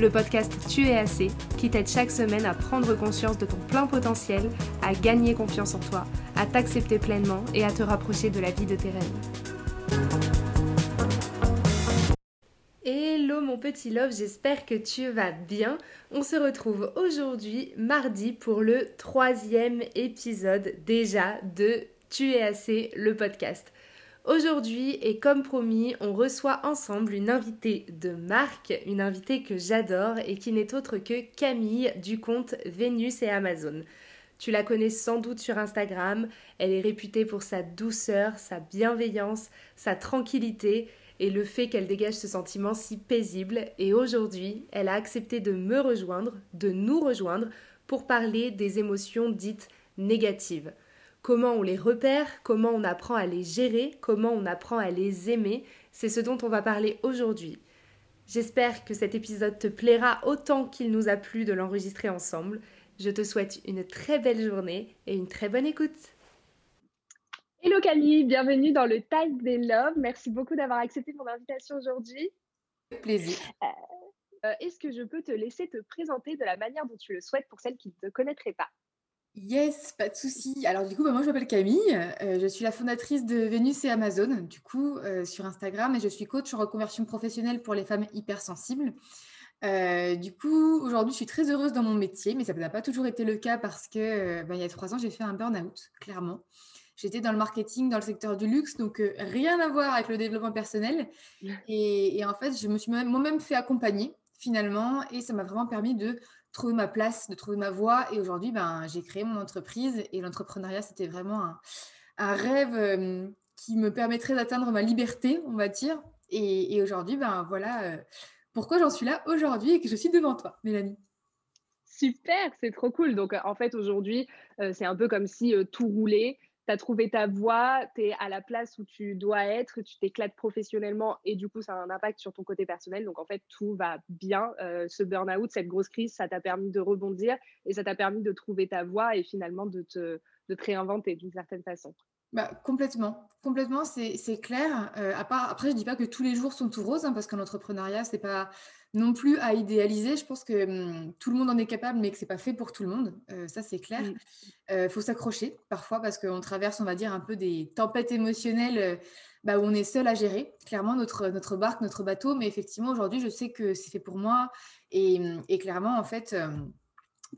le podcast Tu es assez, qui t'aide chaque semaine à prendre conscience de ton plein potentiel, à gagner confiance en toi, à t'accepter pleinement et à te rapprocher de la vie de tes rêves. Hello mon petit love, j'espère que tu vas bien. On se retrouve aujourd'hui mardi pour le troisième épisode déjà de Tu es assez, le podcast. Aujourd'hui, et comme promis, on reçoit ensemble une invitée de marque, une invitée que j'adore et qui n'est autre que Camille du compte Vénus et Amazon. Tu la connais sans doute sur Instagram, elle est réputée pour sa douceur, sa bienveillance, sa tranquillité et le fait qu'elle dégage ce sentiment si paisible. Et aujourd'hui, elle a accepté de me rejoindre, de nous rejoindre, pour parler des émotions dites négatives comment on les repère, comment on apprend à les gérer, comment on apprend à les aimer, c'est ce dont on va parler aujourd'hui. J'espère que cet épisode te plaira autant qu'il nous a plu de l'enregistrer ensemble. Je te souhaite une très belle journée et une très bonne écoute. Hello Camille, bienvenue dans le Time des Love. Merci beaucoup d'avoir accepté mon invitation aujourd'hui. Plaisir. Euh, euh, est-ce que je peux te laisser te présenter de la manière dont tu le souhaites pour celles qui ne te connaîtraient pas? Yes, pas de souci. Alors du coup, bah, moi je m'appelle Camille, euh, je suis la fondatrice de Vénus et Amazon, du coup euh, sur Instagram, et je suis coach en reconversion professionnelle pour les femmes hypersensibles. Euh, du coup, aujourd'hui, je suis très heureuse dans mon métier, mais ça n'a pas toujours été le cas parce que bah, il y a trois ans, j'ai fait un burn-out, clairement. J'étais dans le marketing, dans le secteur du luxe, donc rien à voir avec le développement personnel. Et, et en fait, je me suis moi-même fait accompagner finalement, et ça m'a vraiment permis de trouver ma place, de trouver ma voie. Et aujourd'hui, ben, j'ai créé mon entreprise et l'entrepreneuriat, c'était vraiment un, rêve euh, qui me permettrait d'atteindre ma liberté, on va dire. Et, aujourd'hui, ben, voilà euh, pourquoi j'en suis là aujourd'hui et que je suis devant toi, Mélanie. Super, c'est trop cool. Donc, en fait, aujourd'hui, euh, c'est un peu comme si tout roulait tu as trouvé ta voie, tu es à la place où tu dois être, tu t'éclates professionnellement et du coup, ça a un impact sur ton côté personnel. Donc, en fait, tout va bien. Euh, ce burn-out, cette grosse crise, ça t'a permis de rebondir et ça t'a permis de trouver ta voie et finalement de de te réinventer d'une certaine façon. Bah, complètement, complètement, c'est clair. Euh, à part, après, je ne dis pas que tous les jours sont tout roses, hein, parce qu'en entrepreneuriat, ce n'est pas non plus à idéaliser. Je pense que hum, tout le monde en est capable, mais que ce n'est pas fait pour tout le monde. Euh, ça, c'est clair. Il mmh. faut s'accrocher parfois, parce qu'on traverse, on va dire, un peu des tempêtes émotionnelles bah, où on est seul à gérer, clairement, notre, notre barque, notre bateau. Mais effectivement, aujourd'hui, je sais que c'est fait pour moi. Et, hum, et clairement, en fait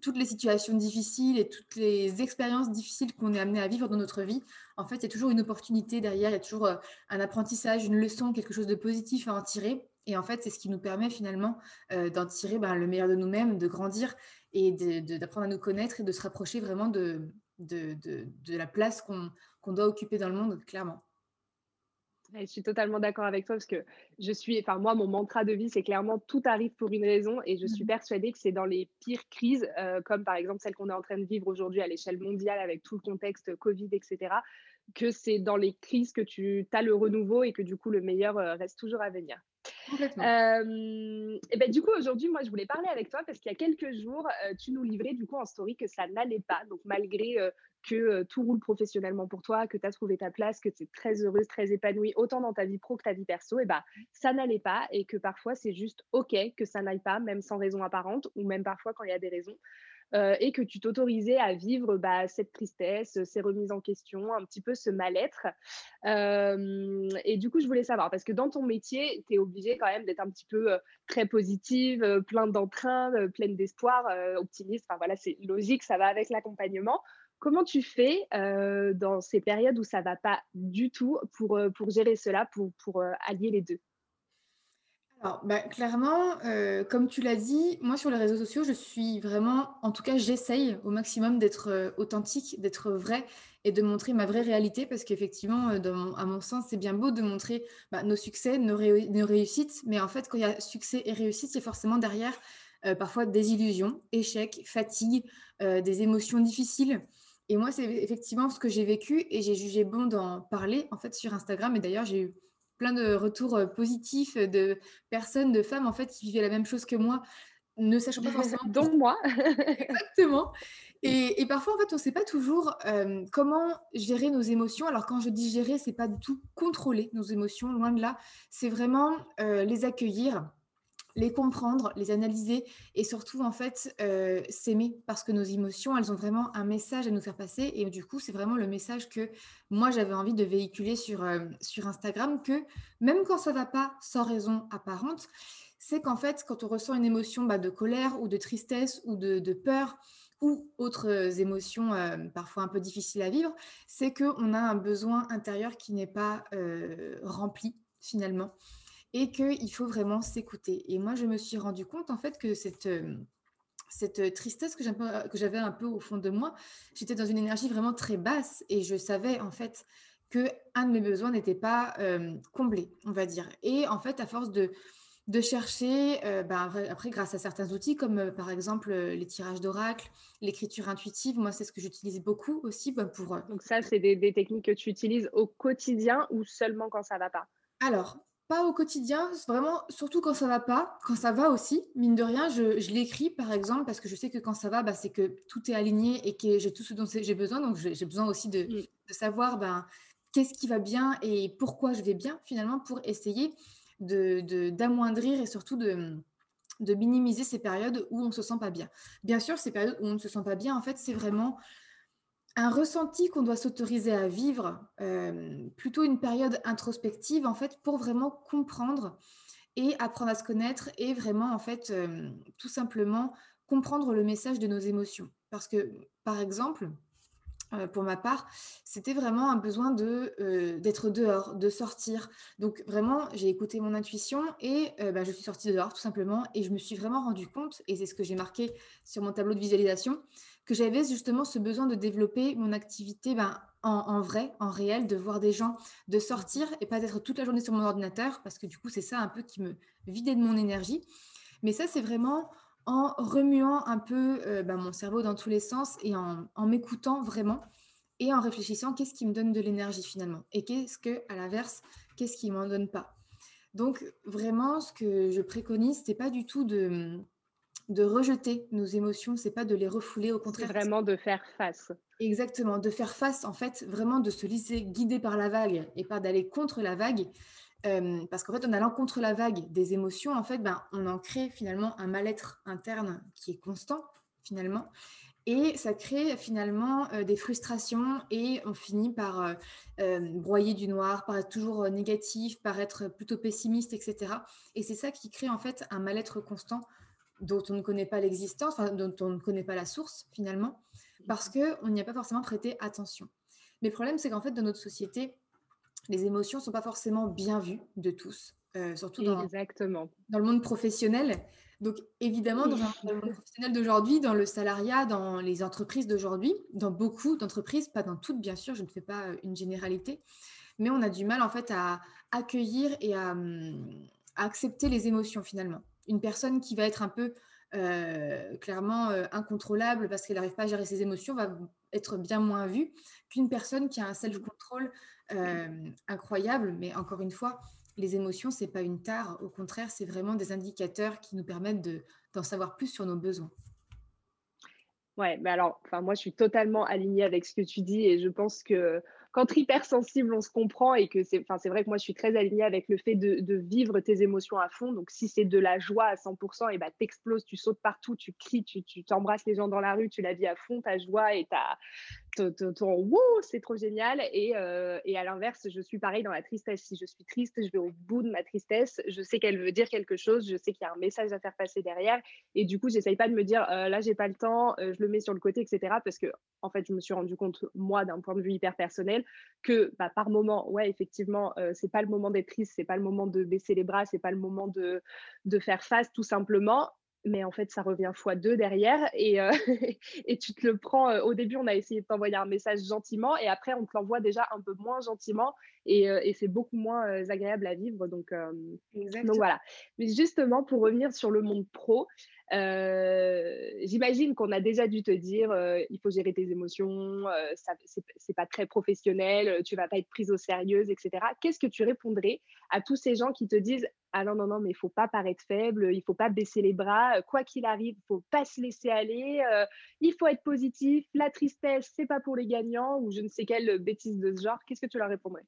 toutes les situations difficiles et toutes les expériences difficiles qu'on est amené à vivre dans notre vie, en fait, il y a toujours une opportunité derrière, il y a toujours euh, un apprentissage, une leçon, quelque chose de positif à en tirer. Et en fait, c'est ce qui nous permet finalement euh, d'en tirer ben, le meilleur de nous-mêmes, de grandir et d'apprendre à nous connaître et de se rapprocher vraiment de, la place qu'on doit occuper dans le monde, clairement. Je suis totalement d'accord avec toi parce que je suis, enfin moi, mon mantra de vie, c'est clairement tout arrive pour une raison et je suis mmh persuadée que c'est dans les pires crises, euh, comme par exemple celle qu'on est en train de vivre aujourd'hui à l'échelle mondiale avec tout le contexte Covid, etc., que c'est dans les crises que tu as le renouveau et que du coup le meilleur euh, reste toujours à venir. Euh, et ben, du coup, aujourd'hui, moi, je voulais parler avec toi parce qu'il y a quelques jours, tu nous livrais du coup en story que ça n'allait pas. Donc, malgré que tout roule professionnellement pour toi, que tu as trouvé ta place, que tu es très heureuse, très épanouie, autant dans ta vie pro que ta vie perso, et bah, ça n'allait pas et que parfois c'est juste OK que ça n'aille pas, même sans raison apparente, ou même parfois quand il y a des raisons. et que tu t'autorisais à vivre bah, cette tristesse, ces remises en question, un petit peu ce mal-être. et du coup, je voulais savoir, parce que dans ton métier, tu es obligé quand même d'être un petit peu très positive, plein d'entrain, pleine d'espoir, optimiste. Enfin voilà, c'est logique, ça va avec l'accompagnement. Comment tu fais euh, dans ces périodes où ça va pas du tout pour, euh, gérer cela, pour, euh, allier les deux? Alors, bah, clairement, comme tu l'as dit, moi sur les réseaux sociaux, je suis vraiment, en tout cas, j'essaye au maximum d'être authentique, d'être vrai et de montrer ma vraie réalité parce qu'effectivement, à mon sens, c'est bien beau de montrer bah, nos succès, nos, réussites, mais en fait, quand il y a succès et réussite, c'est forcément derrière parfois désillusion, échec, fatigue, des émotions difficiles. Et moi, c'est effectivement ce que j'ai vécu et j'ai jugé bon d'en parler en fait sur Instagram. Et d'ailleurs, j'ai eu plein de retours positifs de personnes, de femmes en fait qui vivaient la même chose que moi, ne sachant pas forcément. Dont moi. Exactement. Et, parfois, en fait, on ne sait pas toujours comment gérer nos émotions. Alors, quand je dis gérer, c'est pas du tout contrôler nos émotions, loin de là. C'est vraiment les accueillir, les comprendre, les analyser et surtout, en fait, s'aimer parce que nos émotions, elles ont vraiment un message à nous faire passer. Et du coup, c'est vraiment le message que moi, j'avais envie de véhiculer sur, sur Instagram, que même quand ça va pas sans raison apparente, c'est qu'en fait, quand on ressent une émotion bah, de colère ou de tristesse ou de peur, ou autres émotions parfois un peu difficiles à vivre, c'est qu'on a un besoin intérieur qui n'est pas rempli finalement et qu'il faut vraiment s'écouter. Et moi, je me suis rendu compte en fait que cette, cette tristesse que j'avais un peu au fond de moi, j'étais dans une énergie vraiment très basse et je savais en fait que un de mes besoins n'était pas comblé, on va dire. Et en fait, à force de de chercher, euh, bah, après, grâce à certains outils comme euh, par exemple euh, les tirages d'oracle, l'écriture intuitive, moi c'est ce que j'utilise beaucoup aussi bah, pour... Donc ça, c'est des, techniques que tu utilises au quotidien ou seulement quand ça va pas? Alors, pas au quotidien, vraiment surtout quand ça va pas, quand ça va aussi, mine de rien, je, l'écris par exemple parce que je sais que quand ça va, bah, c'est que tout est aligné et que j'ai tout ce dont j'ai besoin, donc j'ai besoin aussi de, de savoir ben, qu'est-ce qui va bien et pourquoi je vais bien finalement pour essayer d'amoindrir de, et surtout de, de minimiser ces périodes où on ne se sent pas bien. Bien sûr, ces périodes où on ne se sent pas bien, en fait, c'est vraiment un ressenti qu'on doit s'autoriser à vivre, euh, plutôt une période introspective, en fait, pour vraiment comprendre et apprendre à se connaître et vraiment, en fait, euh, tout simplement comprendre le message de nos émotions. Parce que, par exemple, euh, pour ma part, c'était vraiment un besoin de d'être dehors, de sortir. Donc vraiment, j'ai écouté mon intuition et bah, je suis sortie dehors tout simplement et je me suis vraiment rendu compte, et c'est ce que j'ai marqué sur mon tableau de visualisation, que j'avais justement ce besoin de développer mon activité ben, en, vrai, en réel, de voir des gens, de sortir et pas d'être toute la journée sur mon ordinateur, parce que du coup, c'est ça un peu qui me vidait de mon énergie. Mais ça, c'est vraiment en remuant un peu euh, bah, mon cerveau dans tous les sens et en, m'écoutant vraiment et en réfléchissant qu'est-ce qui me donne de l'énergie finalement et qu'est-ce que, à l'inverse, qu'est-ce qui m'en donne pas. Donc vraiment, ce que je préconise, c'est pas du tout de, de rejeter nos émotions, c'est pas de les refouler, au contraire. vraiment de faire face. Exactement, de faire face, en fait, vraiment de se laisser guider par la vague et pas d'aller contre la vague parce qu'en fait, en allant contre la vague des émotions, en fait, ben, on en crée finalement un mal-être interne qui est constant, finalement. Et ça crée finalement des frustrations et on finit par broyer du noir, par être toujours négatif, par être plutôt pessimiste, etc. Et c'est ça qui crée en fait un mal-être constant dont on ne connaît pas l'existence, dont on ne connaît pas la source finalement, parce mmh qu'on n'y a pas forcément prêté attention. Mais le problème, c'est qu'en fait, dans notre société, les émotions ne sont pas forcément bien vues de tous, euh, surtout dans, dans, le monde professionnel. Donc, évidemment, dans, le monde professionnel d'aujourd'hui, dans le salariat, dans les entreprises d'aujourd'hui, dans beaucoup d'entreprises, pas dans toutes, bien sûr, je ne fais pas euh, une généralité, mais on a du mal, en fait, à accueillir et à, hum, accepter les émotions, finalement. Une personne qui va être un peu euh, clairement incontrôlable parce qu'elle n'arrive pas à gérer ses émotions va être bien moins vue qu'une personne qui a un self-control incroyable. Mais encore une fois, les émotions, c'est pas une tare. Au contraire, c'est vraiment des indicateurs qui nous permettent d'en savoir plus sur nos besoins. Ouais, mais alors, moi, je suis totalement alignée avec ce que tu dis et je pense que quand hypersensible, on se comprend et que c'est, enfin, c'est vrai que moi, je suis très alignée avec le fait de, vivre tes émotions à fond. Donc, si c'est de la joie à 100%, et bah, t'exploses, tu sautes partout, tu cries, tu, t'embrasses les gens dans la rue, tu la vis à fond, ta joie et ta, c'est trop génial. Euh, et, à l'inverse, je suis pareil dans la tristesse. Si je suis triste, je vais au bout de ma tristesse. Je sais qu'elle veut dire quelque chose. Je sais qu'il y a un message à faire passer derrière. Et du coup, j'essaye pas de me dire euh, là, j'ai pas le temps, euh, je le mets sur le côté, etc. Parce que, en fait, je me suis rendu compte, moi, d'un point de vue hyper personnel, que bah, par moment, ouais, effectivement, c'est pas le moment d'être triste, c'est pas le moment de baisser les bras, c'est pas le moment de faire face, tout simplement mais en fait, ça revient fois deux derrière et, euh, et tu te le prends. Au début, on a essayé de t'envoyer un message gentiment et après, on te l'envoie déjà un peu moins gentiment et, euh, et c'est beaucoup moins agréable à vivre. Donc, donc, voilà. Mais justement, pour revenir sur le monde pro, J'imagine qu'on a déjà dû te dire il faut gérer tes émotions, ça c'est pas très professionnel, tu vas pas être prise au sérieux, etc. Qu'est-ce que tu répondrais à tous ces gens qui te disent ah non non non mais il faut pas paraître faible, il faut pas baisser les bras, quoi qu'il arrive, il faut pas se laisser aller, il faut être positif, la tristesse c'est pas pour les gagnants ou je ne sais quelle bêtise de ce genre. Qu'est-ce que tu leur répondrais?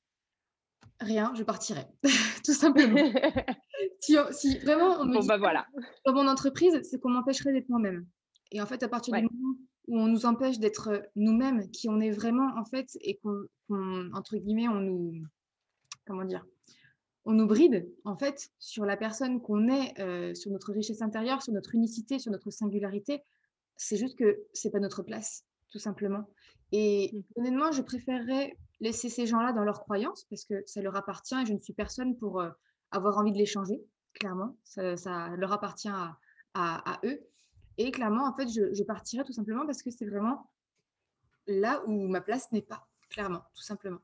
Rien, je partirai, tout simplement. si, vraiment on me dit bah voilà. dans mon entreprise, c'est qu'on m'empêcherait d'être moi-même. Et en fait, à partir du moment où on nous empêche d'être nous-mêmes, qui on est vraiment en fait, et qu'on, entre guillemets, on nous, comment dire, on nous bride en fait sur la personne qu'on est, euh, sur notre richesse intérieure, sur notre unicité, sur notre singularité. C'est juste que c'est pas notre place, tout simplement. Et mmh. honnêtement, je préférerais laisser ces gens-là dans leurs croyances parce que ça leur appartient et je ne suis personne pour euh, avoir envie de les changer, clairement. Ça, leur appartient à, eux. Et clairement, en fait, je, je partirai tout simplement parce que c'est vraiment là où ma place n'est pas, clairement, tout simplement.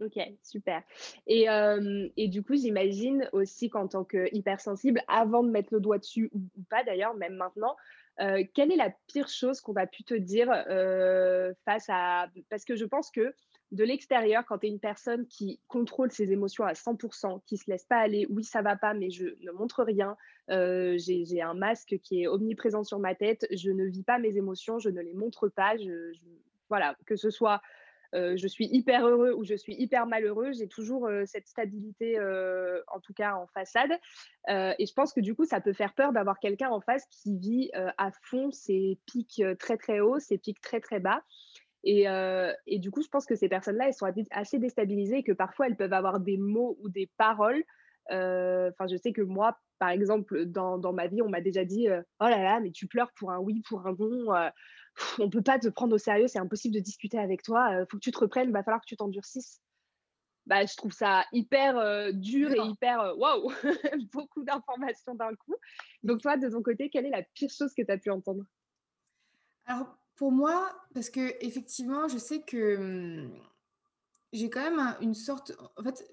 Ok, super. Et, et du coup, j'imagine aussi qu'en tant que hypersensible, avant de mettre le doigt dessus, ou, pas d'ailleurs, même maintenant, quelle est la pire chose qu'on a pu te dire face à... Parce que je pense que de l'extérieur, quand tu es une personne qui contrôle ses émotions à 100%, qui se laisse pas aller, oui, ça va pas, mais je ne montre rien, j'ai un masque qui est omniprésent sur ma tête, je ne vis pas mes émotions, je ne les montre pas, je, voilà, que ce soit je suis hyper heureux ou je suis hyper malheureux, j'ai toujours cette stabilité, en tout cas en façade. et je pense que du coup, ça peut faire peur d'avoir quelqu'un en face qui vit à fond ses pics très très hauts, ses pics très très bas. Et, et, du coup, je pense que ces personnes-là, elles sont assez déstabilisées et que parfois, elles peuvent avoir des mots ou des paroles. Enfin, je sais que moi, par exemple, dans, dans ma vie, on m'a déjà dit Oh là là, mais tu pleures pour un oui, pour un non on peut pas te prendre au sérieux, c'est impossible de discuter avec toi, il faut que tu te reprennes, il va falloir que tu t'endurcisses. Bah, je trouve ça hyper dur et hyper waouh, beaucoup d'informations d'un coup. Donc toi, de ton côté, quelle est la pire chose que tu as pu entendre? Alors pour moi, parce que effectivement, je sais que mmh, j'ai quand même une sorte, en fait,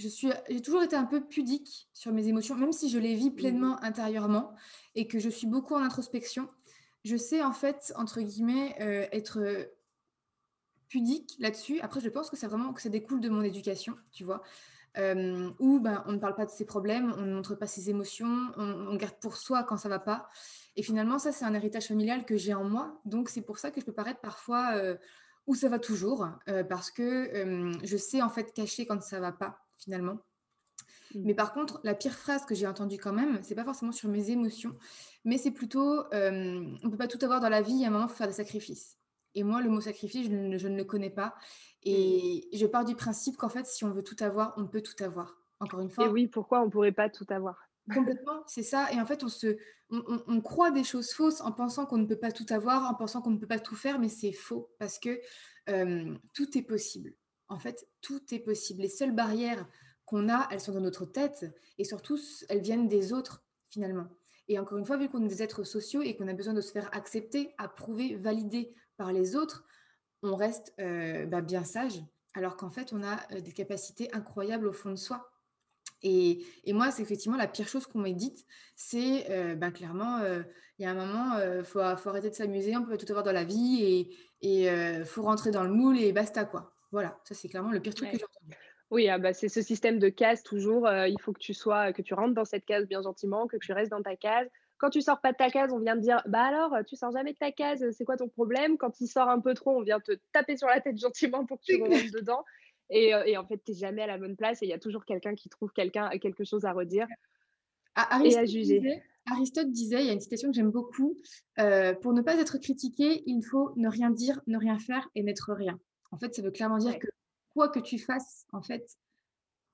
je suis, j'ai toujours été un peu pudique sur mes émotions, même si je les vis mmh pleinement intérieurement et que je suis beaucoup en introspection je sais en fait, entre guillemets, euh, être pudique là-dessus. Après, je pense que c'est vraiment que ça découle de mon éducation, tu vois, euh, où ben, on ne parle pas de ses problèmes, on ne montre pas ses émotions, on, garde pour soi quand ça va pas. Et finalement, ça, c'est un héritage familial que j'ai en moi. Donc, c'est pour ça que je peux paraître parfois euh, où ça va toujours, parce que je sais en fait cacher quand ça va pas, finalement. Mmh. Mais par contre, la pire phrase que j'ai entendue quand même, c'est pas forcément sur mes émotions, mais c'est plutôt euh, on peut pas tout avoir dans la vie, à un moment, il faut faire des sacrifices. Et moi, le mot sacrifice, je ne, je ne le connais pas. Et mmh. je pars du principe qu'en fait, si on veut tout avoir, on peut tout avoir. Encore une fois. Et oui, pourquoi on pourrait pas tout avoir? Complètement, c'est ça. Et en fait, on, se, on, on, croit des choses fausses en pensant qu'on ne peut pas tout avoir, en pensant qu'on ne peut pas tout faire, mais c'est faux parce que euh, tout est possible. En fait, tout est possible. Les seules barrières qu'on a, elles sont dans notre tête et surtout, elles viennent des autres finalement. Et encore une fois, vu qu'on est des êtres sociaux et qu'on a besoin de se faire accepter, approuver, valider par les autres, on reste euh, bah, bien sage, alors qu'en fait, on a euh, des capacités incroyables au fond de soi. Et, moi, c'est effectivement la pire chose qu'on m'ait dite, c'est euh, bah, clairement, il y a un moment, il faut, arrêter de s'amuser, on peut tout avoir dans la vie et il faut rentrer dans le moule et basta quoi. Voilà, ça c'est clairement le pire truc que j'ai entendu. Oui, ah bah, c'est ce système de case toujours. Euh, il faut que tu sois, que tu rentres dans cette case bien gentiment, que tu restes dans ta case. Quand tu sors pas de ta case, on vient te dire bah alors tu sors jamais de ta case, c'est quoi ton problème? Quand il sort un peu trop, on vient te taper sur la tête gentiment pour que tu rentres dedans. Et, euh, et, en fait, tu n'es jamais à la bonne place et il y a toujours quelqu'un qui trouve quelqu'un quelque chose à redire et à juger. Aristote disait, il y a une citation que j'aime beaucoup, euh, pour ne pas être critiqué, il faut ne rien dire, ne rien faire et n'être rien. En fait, ça veut clairement dire que quoi que tu fasses, en fait,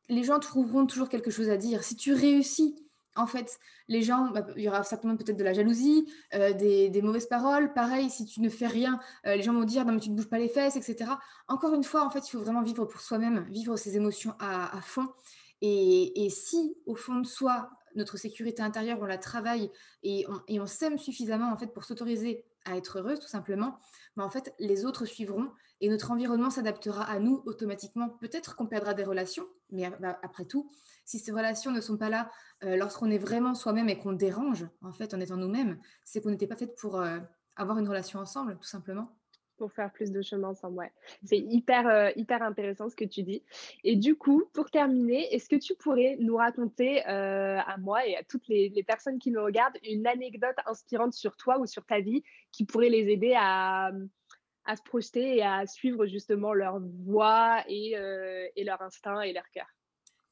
les gens trouveront toujours quelque chose à dire. Si tu réussis, en fait, les gens, bah, il y aura certainement peut-être de la jalousie, euh, des, mauvaises paroles. Pareil, si tu ne fais rien, euh, les gens vont dire non mais tu ne bouges pas les fesses, etc. Encore une fois, en fait, il faut vraiment vivre pour soi-même, vivre ses émotions à, fond. Et, si au fond de soi, notre sécurité intérieure, on la travaille et on, et on s'aime suffisamment en fait pour s'autoriser à être heureuse, tout simplement, mais bah, en fait, les autres suivront et notre environnement s'adaptera à nous automatiquement. Peut-être qu'on perdra des relations, mais bah, après tout, si ces relations ne sont pas là euh, lorsqu'on est vraiment soi-même et qu'on dérange, en fait, en étant nous-mêmes, c'est qu'on n'était pas fait pour euh, avoir une relation ensemble, tout simplement. Pour faire plus de chemin ensemble, ouais. C'est hyper, euh, hyper intéressant ce que tu dis. Et du coup, pour terminer, est-ce que tu pourrais nous raconter à moi et à toutes les, les, personnes qui nous regardent une anecdote inspirante sur toi ou sur ta vie qui pourrait les aider à, à se projeter et à suivre justement leur voix et, euh, et leur instinct et leur cœur.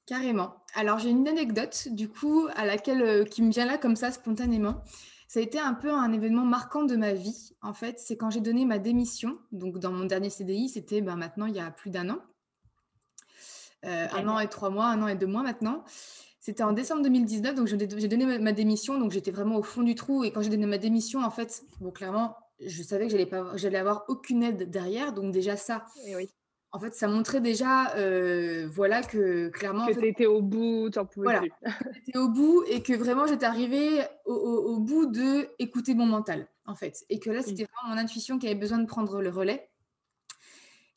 Carrément. Alors j'ai une anecdote du coup à laquelle euh, qui me vient là comme ça spontanément. Ça a été un peu un événement marquant de ma vie. En fait, c'est quand j'ai donné ma démission. Donc dans mon dernier CDI, c'était ben, maintenant il y a plus d'un an, euh, un an et trois mois, un an et deux mois maintenant. C'était en décembre 2019, donc j'ai donné ma démission, donc j'étais vraiment au fond du trou. Et quand j'ai donné ma démission, en fait, bon, clairement, je savais que j'allais pas, j'allais avoir aucune aide derrière, donc déjà ça. Eh oui. En fait, ça montrait déjà, euh, voilà, que clairement. Que étais au bout, tu pouvais voilà, J'étais au bout et que vraiment j'étais arrivée au, bout de écouter mon mental, en fait. Et que là, c'était vraiment mon intuition qui avait besoin de prendre le relais.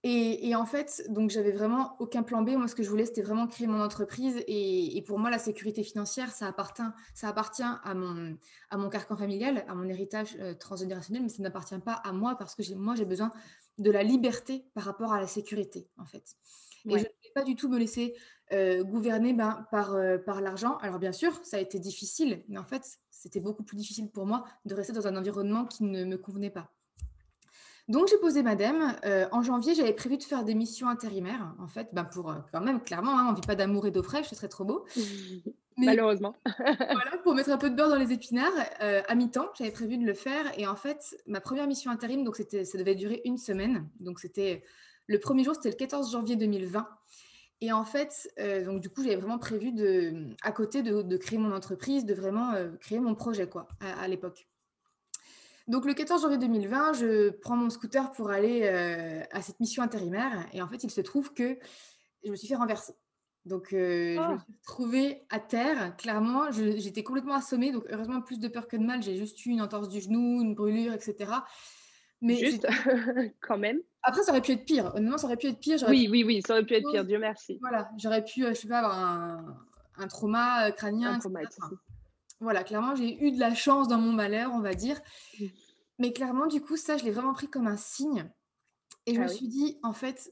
Et, en fait, donc j'avais vraiment aucun plan B. Moi, ce que je voulais, c'était vraiment créer mon entreprise. Et, pour moi, la sécurité financière, ça appartient, ça appartient à mon, à mon carcan familial, à mon héritage euh, transgénérationnel, mais ça n'appartient pas à moi parce que moi, j'ai besoin de la liberté par rapport à la sécurité, en fait. Et je ne voulais pas du tout me laisser euh, gouverner ben, par, euh, par l'argent. Alors, bien sûr, ça a été difficile, mais en fait, c'était beaucoup plus difficile pour moi de rester dans un environnement qui ne me convenait pas. Donc, j'ai posé madame. Euh, en janvier, j'avais prévu de faire des missions intérimaires, en fait, ben pour euh, quand même, clairement, hein, on ne vit pas d'amour et d'eau fraîche, ce serait trop beau. Malheureusement. voilà, pour mettre un peu de beurre dans les épinards, euh, à mi-temps, j'avais prévu de le faire. Et en fait, ma première mission intérim, donc c'était, ça devait durer une semaine. Donc, c'était le premier jour, c'était le 14 janvier 2020. Et en fait, donc du coup, j'avais vraiment prévu de, à côté de, créer mon entreprise, de vraiment créer mon projet, quoi, à l'époque. Donc le 14 janvier 2020, je prends mon scooter pour aller euh, à cette mission intérimaire et en fait, il se trouve que je me suis fait renverser. Donc euh, je me ah. suis retrouvée à terre, clairement, j'étais complètement assommée, donc heureusement plus de peur que de mal, j'ai juste eu une entorse du genou, une brûlure, etc. Mais juste quand même. Après, ça aurait pu être pire. Honnêtement, ça aurait pu être pire. Oui, oui, oui, ça aurait pu être pire. Dieu merci. Voilà, j'aurais pu, euh, je sais pas, avoir un, trauma crânien. Un trauma, voilà, clairement, j'ai eu de la chance dans mon malheur, on va dire. Mais clairement, du coup, ça, je l'ai vraiment pris comme un signe. Et je ah me suis dit, en fait,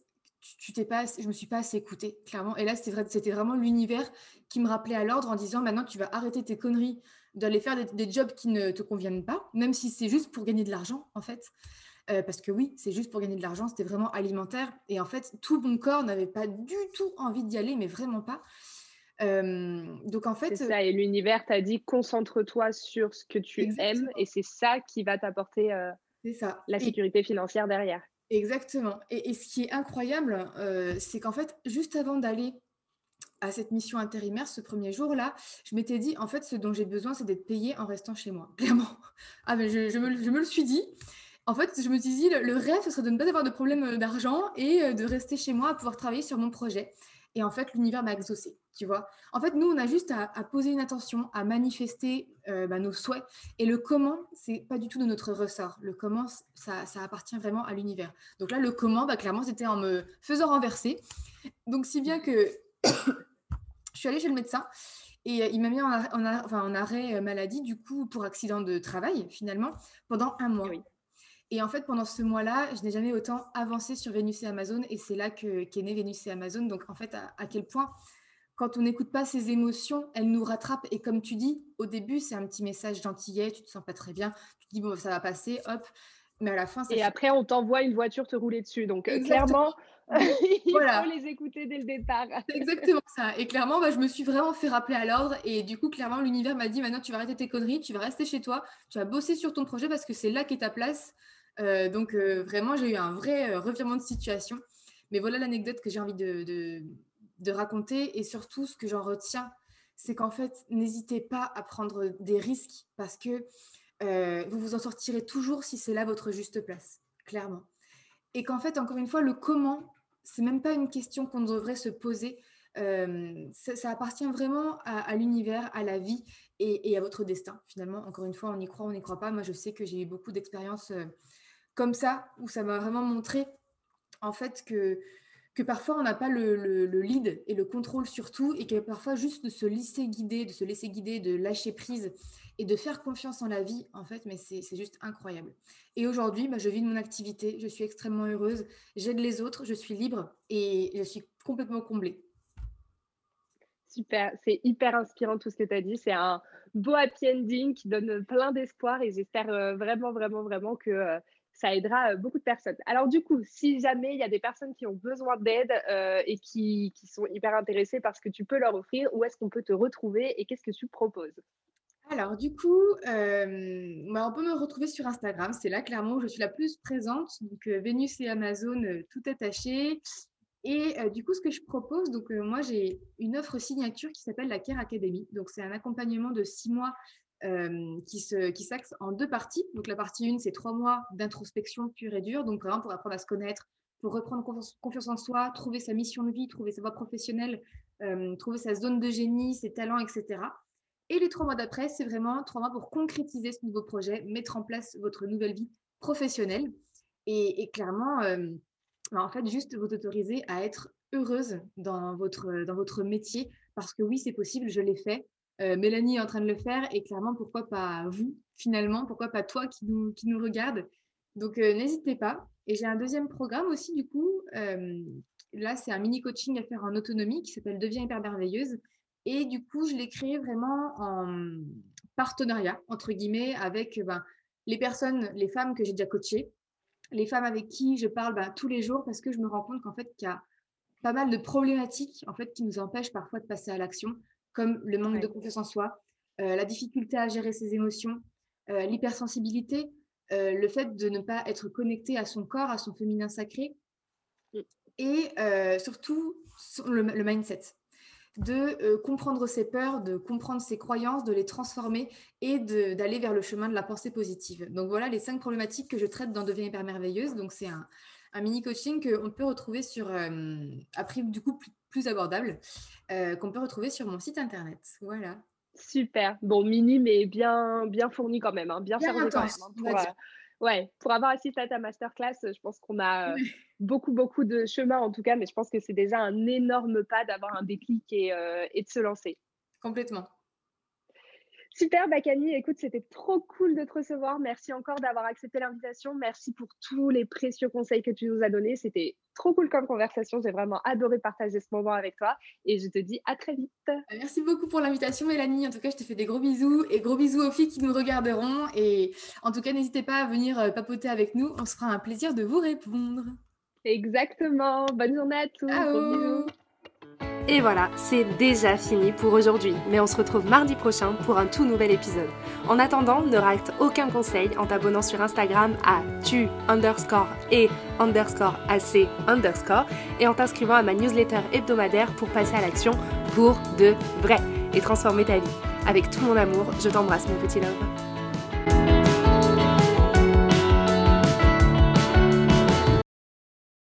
tu, t'es pas, je me suis pas assez écoutée, clairement. Et là, c'était, vrai, c'était vraiment l'univers qui me rappelait à l'ordre en disant, maintenant, tu vas arrêter tes conneries, d'aller faire des, jobs qui ne te conviennent pas, même si c'est juste pour gagner de l'argent, en fait. Euh, parce que oui, c'est juste pour gagner de l'argent, c'était vraiment alimentaire. Et en fait, tout mon corps n'avait pas du tout envie d'y aller, mais vraiment pas donc en fait, ça. Et l'univers t'a dit concentre-toi sur ce que tu aimes et c'est ça qui va t'apporter ça. la sécurité financière derrière. Exactement. Et, ce qui est incroyable, c'est qu'en fait, juste avant d'aller à cette mission intérimaire, ce premier jour-là, je m'étais dit, en fait, ce dont j'ai besoin, c'est d'être payé en restant chez moi. Clairement. Ah, mais je, me, je, me, le suis dit. En fait, je me suis dit, le, le, rêve, ce serait de ne pas avoir de problème d'argent et de rester chez moi à pouvoir travailler sur mon projet. Et en fait, l'univers m'a exaucé, tu vois. En fait, nous, on a juste à, poser une attention, à manifester euh, bah, nos souhaits. Et le comment, c'est pas du tout de notre ressort. Le comment, ça, appartient vraiment à l'univers. Donc là, le comment, bah, clairement, c'était en me faisant renverser. Donc, si bien que je suis allée chez le médecin et euh, il m'a mis en, arrêt euh, maladie, du coup, pour accident de travail, finalement, pendant un mois. Et en fait, pendant ce mois-là, je n'ai jamais autant avancé sur Vénus et Amazon. Et c'est là qu'est né Vénus et Amazon. Donc, en fait, à, quel point, quand on n'écoute pas ses émotions, elles nous rattrapent. Et comme tu dis, au début, c'est un petit message gentillet, tu te sens pas très bien. Tu te dis, bon, ça va passer, hop. Mais à la fin, Et après, on t'envoie une voiture te rouler dessus. Donc, euh, clairement, il faut les écouter dès le départ. C'est exactement ça. Et clairement, bah, je me suis vraiment fait rappeler à l'ordre. Et du coup, clairement, l'univers m'a dit maintenant, tu vas arrêter tes conneries, tu vas rester chez toi, tu vas bosser sur ton projet parce que c'est là qu'est ta place. Euh, donc euh, vraiment, j'ai eu un vrai euh, revirement de situation. Mais voilà l'anecdote que j'ai envie de, raconter. Et surtout, ce que j'en retiens, c'est qu'en fait, n'hésitez pas à prendre des risques parce que vous vous en sortirez toujours si c'est là votre juste place, clairement. Et qu'en fait, encore une fois, le comment, c'est même pas une question qu'on devrait se poser. ça, appartient vraiment à, l'univers, à la vie et, à votre destin. Finalement, encore une fois, on y croit, on n'y croit pas. Moi, je sais que j'ai eu beaucoup d'expériences comme ça, où ça m'a vraiment montré en fait que que parfois on n'a pas le, lead et le contrôle sur tout et que parfois juste de se laisser guider, de se laisser guider, de lâcher prise et de faire confiance en la vie, en fait, mais c'est juste incroyable. Et aujourd'hui, bah, je vis de mon activité, je suis extrêmement heureuse, j'aide les autres, je suis libre et je suis complètement comblée. Super, c'est hyper inspirant tout ce que tu as dit. C'est un beau happy ending qui donne plein d'espoir et j'espère euh, vraiment, vraiment, vraiment que euh, ça aidera euh, beaucoup de personnes. Alors du coup, si jamais il y a des personnes qui ont besoin d'aide euh, et qui, sont hyper intéressées par ce que tu peux leur offrir, où est-ce qu'on peut te retrouver et qu'est-ce que tu proposes? Alors du coup, euh, bah, on peut me retrouver sur Instagram, c'est là clairement où je suis la plus présente. Donc Vénus et Amazon, tout attaché. Et du coup, ce que je propose, donc moi j'ai une offre signature qui s'appelle la Care Academy. Donc c'est un accompagnement de six mois euh, qui s'axe en deux parties. Donc la partie 1, c'est trois mois d'introspection pure et dure, donc vraiment pour apprendre à se connaître, pour reprendre confiance en soi, trouver sa mission de vie, trouver sa voie professionnelle, euh, trouver sa zone de génie, ses talents, etc. Et les trois mois d'après, c'est vraiment trois mois pour concrétiser ce nouveau projet, mettre en place votre nouvelle vie professionnelle et, clairement, euh, bah, en fait, juste vous autoriser à être heureuse dans votre, dans votre métier parce que oui, c'est possible, je l'ai fait. Euh, Mélanie est en train de le faire et clairement, pourquoi pas vous finalement Pourquoi pas toi qui nous, qui nous regarde Donc, euh, n'hésitez pas. Et j'ai un deuxième programme aussi, du coup. Euh, là, c'est un mini coaching à faire en autonomie qui s'appelle Deviens hyper merveilleuse. Et du coup, je l'ai créé vraiment en partenariat, entre guillemets, avec ben, les personnes, les femmes que j'ai déjà coachées, les femmes avec qui je parle ben, tous les jours parce que je me rends compte qu'en fait, qu'il y a pas mal de problématiques en fait, qui nous empêchent parfois de passer à l'action comme le manque de confiance en soi, euh, la difficulté à gérer ses émotions, euh, l'hypersensibilité, euh, le fait de ne pas être connecté à son corps, à son féminin sacré, mm. et surtout le, mindset de comprendre ses peurs, de comprendre ses croyances, de les transformer et d'aller vers le chemin de la pensée positive. Donc voilà les cinq problématiques que je traite dans Deviens hyper merveilleuse. Donc c'est un, un mini coaching qu'on peut retrouver sur, à prix du coup plus, plus abordable, qu'on peut retrouver sur mon site internet. Voilà. Super. Bon, mini, mais bien, bien fourni quand même, hein, bien, bien quand même. Hein, pour, ouais, pour avoir assisté à ta masterclass, je pense qu'on a beaucoup, beaucoup de chemin en tout cas, mais je pense que c'est déjà un énorme pas d'avoir un déclic et, et de se lancer. Complètement. Super, Bacani. Écoute, c'était trop cool de te recevoir. Merci encore d'avoir accepté l'invitation. Merci pour tous les précieux conseils que tu nous as donnés. C'était trop cool comme conversation. J'ai vraiment adoré partager ce moment avec toi et je te dis à très vite. Merci beaucoup pour l'invitation, Mélanie. En tout cas, je te fais des gros bisous et gros bisous aux filles qui nous regarderont. Et en tout cas, n'hésitez pas à venir euh, papoter avec nous. On se fera un plaisir de vous répondre. Exactement. Bonne journée à tous. Ciao. Et voilà, c'est déjà fini pour aujourd'hui, mais on se retrouve mardi prochain pour un tout nouvel épisode. En attendant, ne rate aucun conseil en t'abonnant sur Instagram à tu underscore et underscore ac underscore et en t'inscrivant à ma newsletter hebdomadaire pour passer à l'action pour de vrai et transformer ta vie. Avec tout mon amour, je t'embrasse mon petit love.